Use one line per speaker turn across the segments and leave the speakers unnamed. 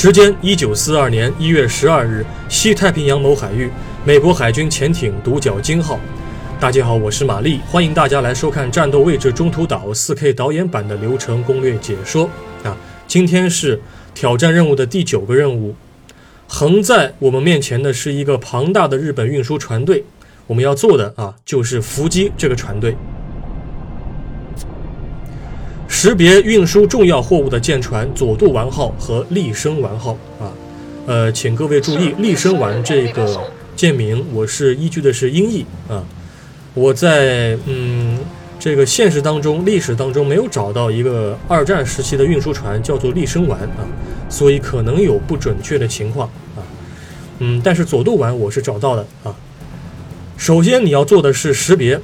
时间：一九四二年一月十二日，西太平洋某海域，美国海军潜艇“独角鲸号”。大家好，我是玛丽，欢迎大家来收看《战斗位置中途岛》4K 导演版的流程攻略解说。啊，今天是挑战任务的第九个任务。横在我们面前的是一个庞大的日本运输船队，我们要做的啊，就是伏击这个船队。识别运输重要货物的舰船佐渡丸号和立生丸号啊，呃，请各位注意，立生丸这个舰名我是依据的是音译啊，我在嗯这个现实当中、历史当中没有找到一个二战时期的运输船叫做立生丸啊，所以可能有不准确的情况啊，嗯，但是佐渡丸我是找到的啊。首先你要做的是识别，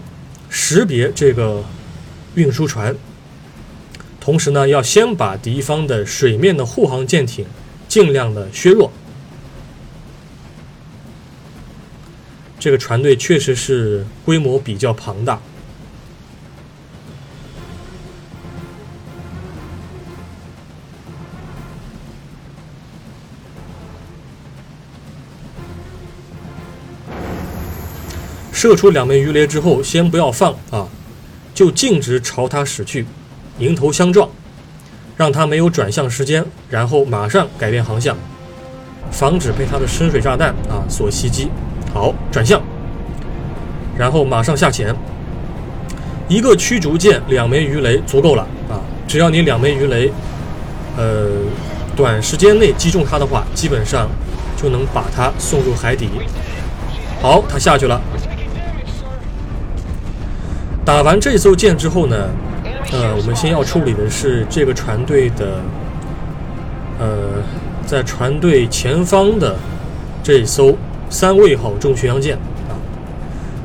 识别这个运输船。同时呢，要先把敌方的水面的护航舰艇尽量的削弱。这个船队确实是规模比较庞大。射出两枚鱼雷之后，先不要放啊，就径直朝它驶去。迎头相撞，让他没有转向时间，然后马上改变航向，防止被他的深水炸弹啊所袭击。好，转向，然后马上下潜。一个驱逐舰，两枚鱼雷足够了啊！只要你两枚鱼雷，呃，短时间内击中它的话，基本上就能把它送入海底。好，它下去了。打完这艘舰之后呢？呃，我们先要处理的是这个船队的，呃，在船队前方的这艘三位号重巡洋舰啊。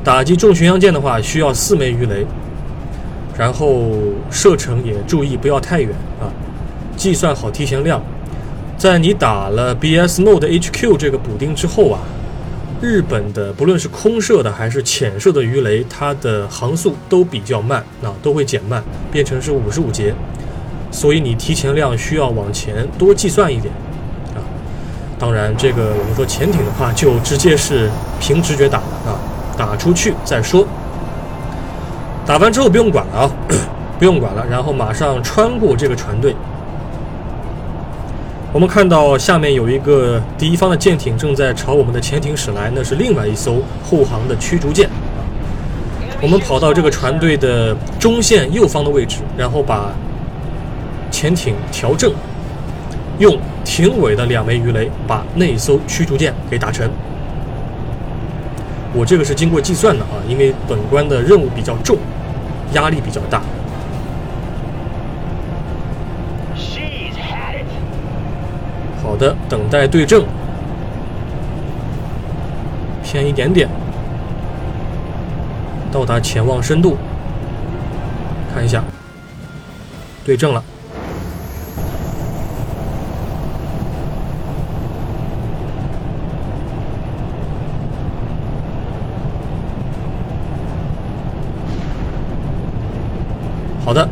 打击重巡洋舰的话，需要四枚鱼雷，然后射程也注意不要太远啊，计算好提前量。在你打了 BS Mode HQ 这个补丁之后啊。日本的不论是空射的还是潜射的鱼雷，它的航速都比较慢啊，都会减慢，变成是五十五节，所以你提前量需要往前多计算一点啊。当然，这个我们说潜艇的话，就直接是凭直觉打啊，打出去再说。打完之后不用管了啊，不用管了，然后马上穿过这个船队。我们看到下面有一个敌方的舰艇正在朝我们的潜艇驶来，那是另外一艘护航的驱逐舰。我们跑到这个船队的中线右方的位置，然后把潜艇调正，用艇尾的两枚鱼雷把那艘驱逐舰给打沉。我这个是经过计算的啊，因为本关的任务比较重，压力比较大。的，等待对正，偏一点点，到达潜望深度，看一下，对正了。好的，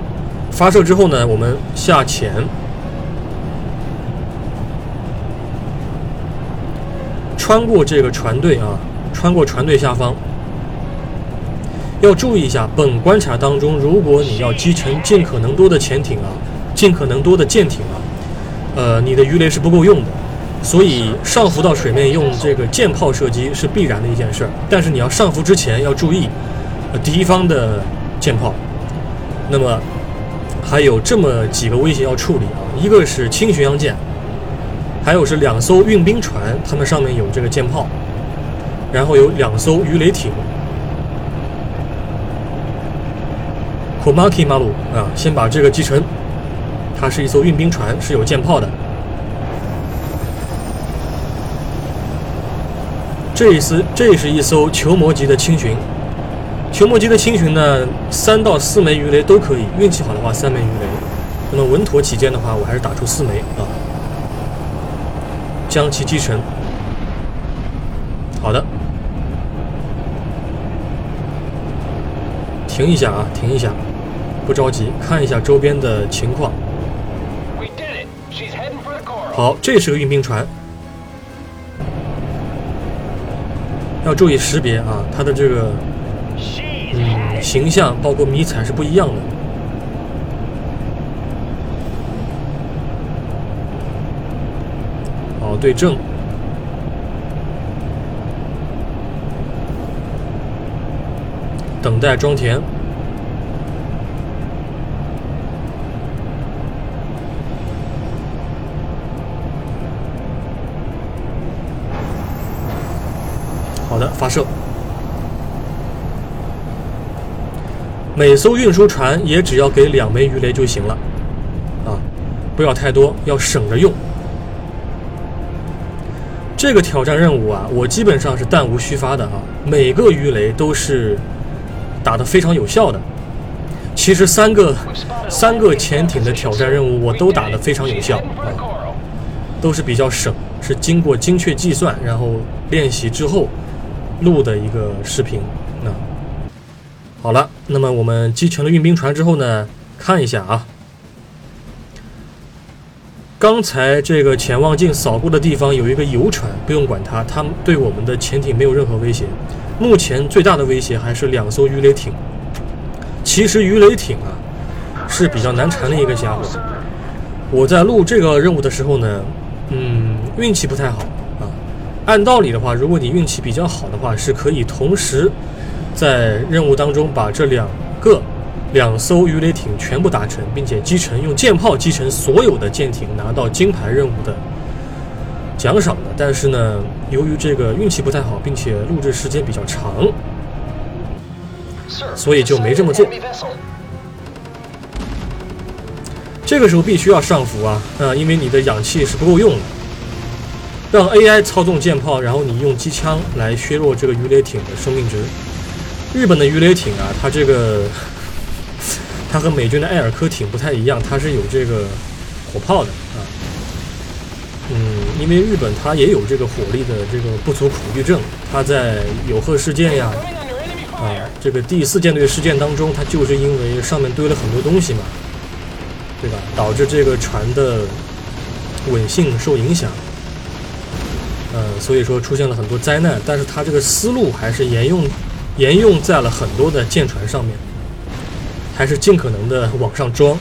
发射之后呢，我们下潜。穿过这个船队啊，穿过船队下方，要注意一下。本关卡当中，如果你要击沉尽可能多的潜艇啊，尽可能多的舰艇啊，呃，你的鱼雷是不够用的，所以上浮到水面用这个舰炮射击是必然的一件事儿。但是你要上浮之前要注意，敌方的舰炮。那么还有这么几个威胁要处理啊，一个是轻巡洋舰。还有是两艘运兵船，它们上面有这个舰炮，然后有两艘鱼雷艇。Komaki Maru 啊，先把这个击沉。它是一艘运兵船，是有舰炮的。这一艘，这是一艘球磨级的轻巡。球磨级的轻巡呢，三到四枚鱼雷都可以，运气好的话三枚鱼雷。那么稳妥起见的话，我还是打出四枚啊。将其击沉。好的，停一下啊，停一下，不着急，看一下周边的情况。好，这是个运兵船，要注意识别啊，它的这个嗯形象包括迷彩是不一样的。对正。等待装填。好的，发射。每艘运输船也只要给两枚鱼雷就行了，啊，不要太多，要省着用。这个挑战任务啊，我基本上是弹无虚发的啊，每个鱼雷都是。打得非常有效的，其实三个三个潜艇的挑战任务我都打得非常有效啊，都是比较省，是经过精确计算，然后练习之后录的一个视频。那好了，那么我们击沉了运兵船之后呢，看一下啊，刚才这个潜望镜扫过的地方有一个游船，不用管它，它对我们的潜艇没有任何威胁。目前最大的威胁还是两艘鱼雷艇。其实鱼雷艇啊是比较难缠的一个家伙。我在录这个任务的时候呢，嗯，运气不太好啊。按道理的话，如果你运气比较好的话，是可以同时在任务当中把这两个两艘鱼雷艇全部打沉，并且击沉，用舰炮击沉所有的舰艇，拿到金牌任务的。奖赏的，但是呢，由于这个运气不太好，并且录制时间比较长，所以就没这么做。这个时候必须要上浮啊，啊，因为你的氧气是不够用的。让 AI 操纵舰炮，然后你用机枪来削弱这个鱼雷艇的生命值。日本的鱼雷艇啊，它这个它和美军的埃尔科艇不太一样，它是有这个火炮的啊。嗯，因为日本它也有这个火力的这个不足恐惧症，它在有贺事件呀，啊，这个第四舰队事件当中，它就是因为上面堆了很多东西嘛，对吧？导致这个船的稳性受影响，呃，所以说出现了很多灾难。但是它这个思路还是沿用沿用在了很多的舰船上面，还是尽可能的往上装。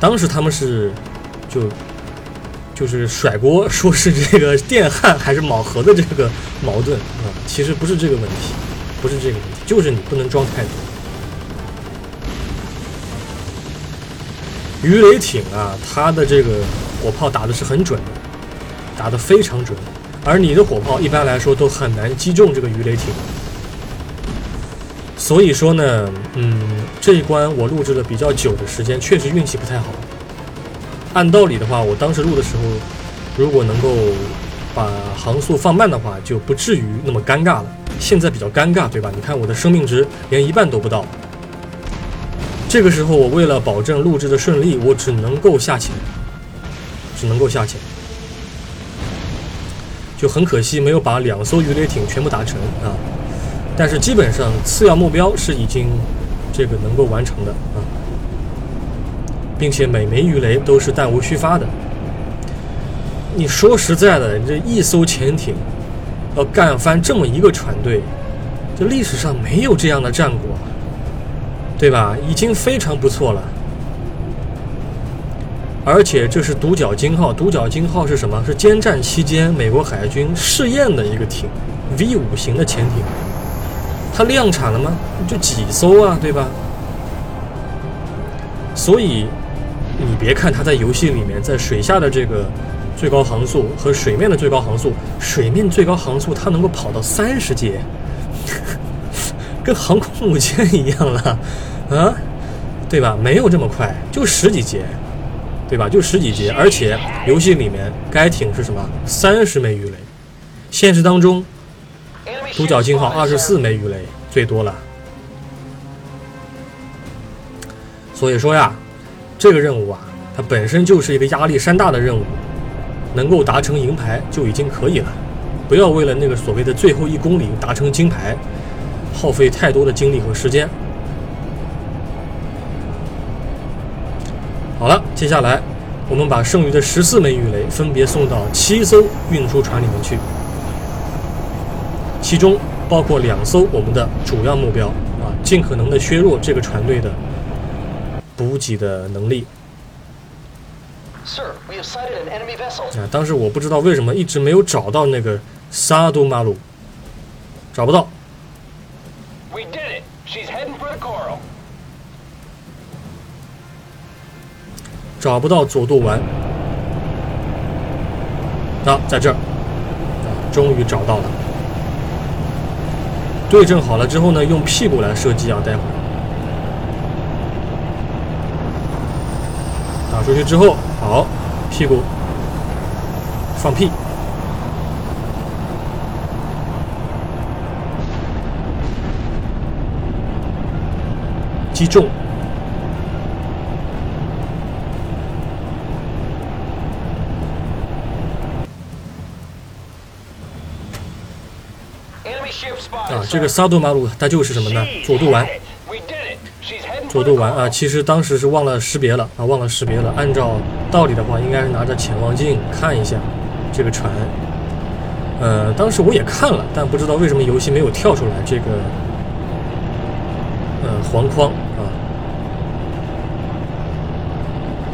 当时他们是就就是甩锅，说是这个电焊还是铆盒的这个矛盾啊，其实不是这个问题，不是这个问题，就是你不能装太多。鱼雷艇啊，它的这个火炮打的是很准的，打的非常准，而你的火炮一般来说都很难击中这个鱼雷艇。所以说呢，嗯，这一关我录制了比较久的时间，确实运气不太好。按道理的话，我当时录的时候，如果能够把航速放慢的话，就不至于那么尴尬了。现在比较尴尬，对吧？你看我的生命值连一半都不到。这个时候，我为了保证录制的顺利，我只能够下潜，只能够下潜，就很可惜没有把两艘鱼雷艇全部打沉啊。但是基本上次要目标是已经这个能够完成的啊，并且每枚鱼雷都是弹无虚发的。你说实在的，这一艘潜艇要干翻这么一个船队，这历史上没有这样的战果，对吧？已经非常不错了。而且这是独角鲸号，独角鲸号是什么？是歼战期间美国海军试验的一个艇，V 五型的潜艇。它量产了吗？就几艘啊，对吧？所以你别看它在游戏里面，在水下的这个最高航速和水面的最高航速，水面最高航速它能够跑到三十节，跟航空母舰一样了，啊，对吧？没有这么快，就十几节，对吧？就十几节，而且游戏里面该艇是什么？三十枚鱼雷，现实当中。独角鲸号二十四枚鱼雷最多了，所以说呀，这个任务啊，它本身就是一个压力山大的任务，能够达成银牌就已经可以了，不要为了那个所谓的最后一公里达成金牌，耗费太多的精力和时间。好了，接下来我们把剩余的十四枚鱼雷分别送到七艘运输船里面去，其中包括两艘我们的主要目标啊，尽可能的削弱这个船队的补给的能力。啊，当时我不知道为什么一直没有找到那个沙都马鲁，找不到。找不到佐渡丸。啊，在这儿，啊，终于找到了。对正好了之后呢，用屁股来射击啊，待会儿打出去之后，好，屁股放屁，击中。啊，这个萨多马鲁它就是什么呢？佐渡丸，佐渡丸啊，其实当时是忘了识别了啊，忘了识别了。按照道理的话，应该是拿着潜望镜看一下这个船。呃，当时我也看了，但不知道为什么游戏没有跳出来这个呃黄框啊。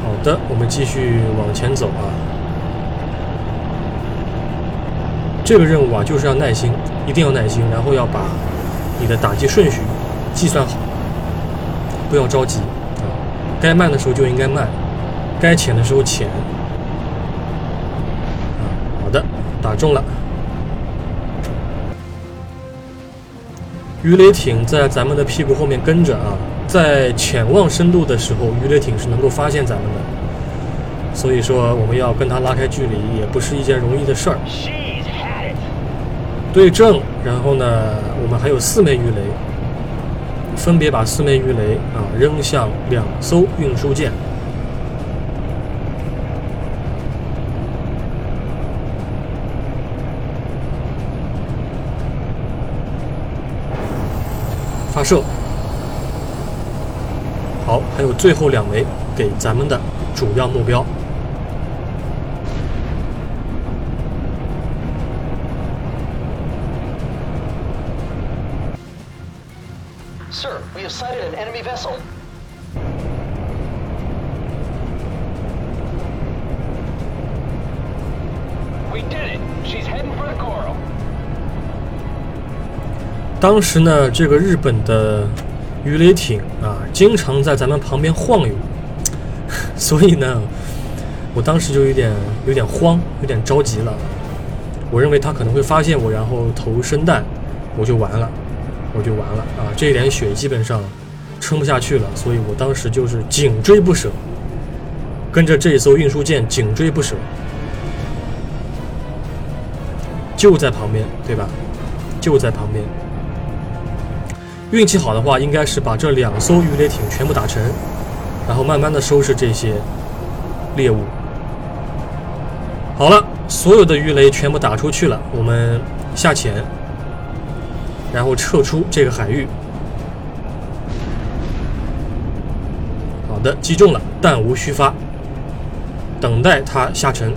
好的，我们继续往前走啊。这个任务啊，就是要耐心，一定要耐心，然后要把你的打击顺序计算好，不要着急啊。该慢的时候就应该慢，该浅的时候浅。好的，打中了。鱼雷艇在咱们的屁股后面跟着啊，在潜望深度的时候，鱼雷艇是能够发现咱们的，所以说我们要跟它拉开距离，也不是一件容易的事儿。对正，然后呢，我们还有四枚鱼雷，分别把四枚鱼雷啊扔向两艘运输舰，发射。好，还有最后两枚给咱们的主要目标。
Sited an enemy vessel，we did it。she's heading for a girl
当时呢，这个日本的鱼雷艇啊，经常在咱们旁边晃悠，所以呢，我当时就有点有点慌，有点着急了。我认为他可能会发现我，然后投生弹，我就完了，我就完了啊！这一点血基本上撑不下去了，所以我当时就是紧追不舍，跟着这艘运输舰紧追不舍，就在旁边，对吧？就在旁边。运气好的话，应该是把这两艘鱼雷艇全部打沉，然后慢慢的收拾这些猎物。好了，所有的鱼雷全部打出去了，我们下潜，然后撤出这个海域。好的，击中了，弹无虚发，等待它下沉。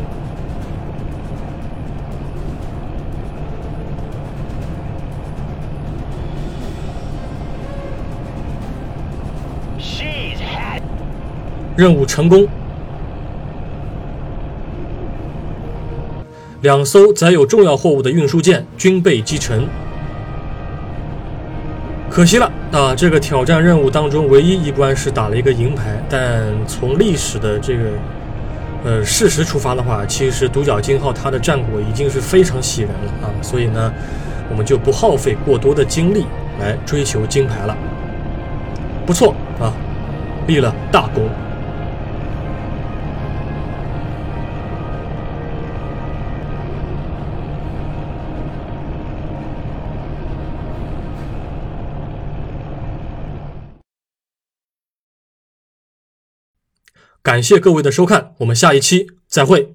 任务成功，两艘载有重要货物的运输舰均被击沉。可惜了啊！这个挑战任务当中唯一一关是打了一个银牌，但从历史的这个呃事实出发的话，其实独角鲸号它的战果已经是非常喜人了啊！所以呢，我们就不耗费过多的精力来追求金牌了。不错啊，立了大功。感谢各位的收看，我们下一期再会。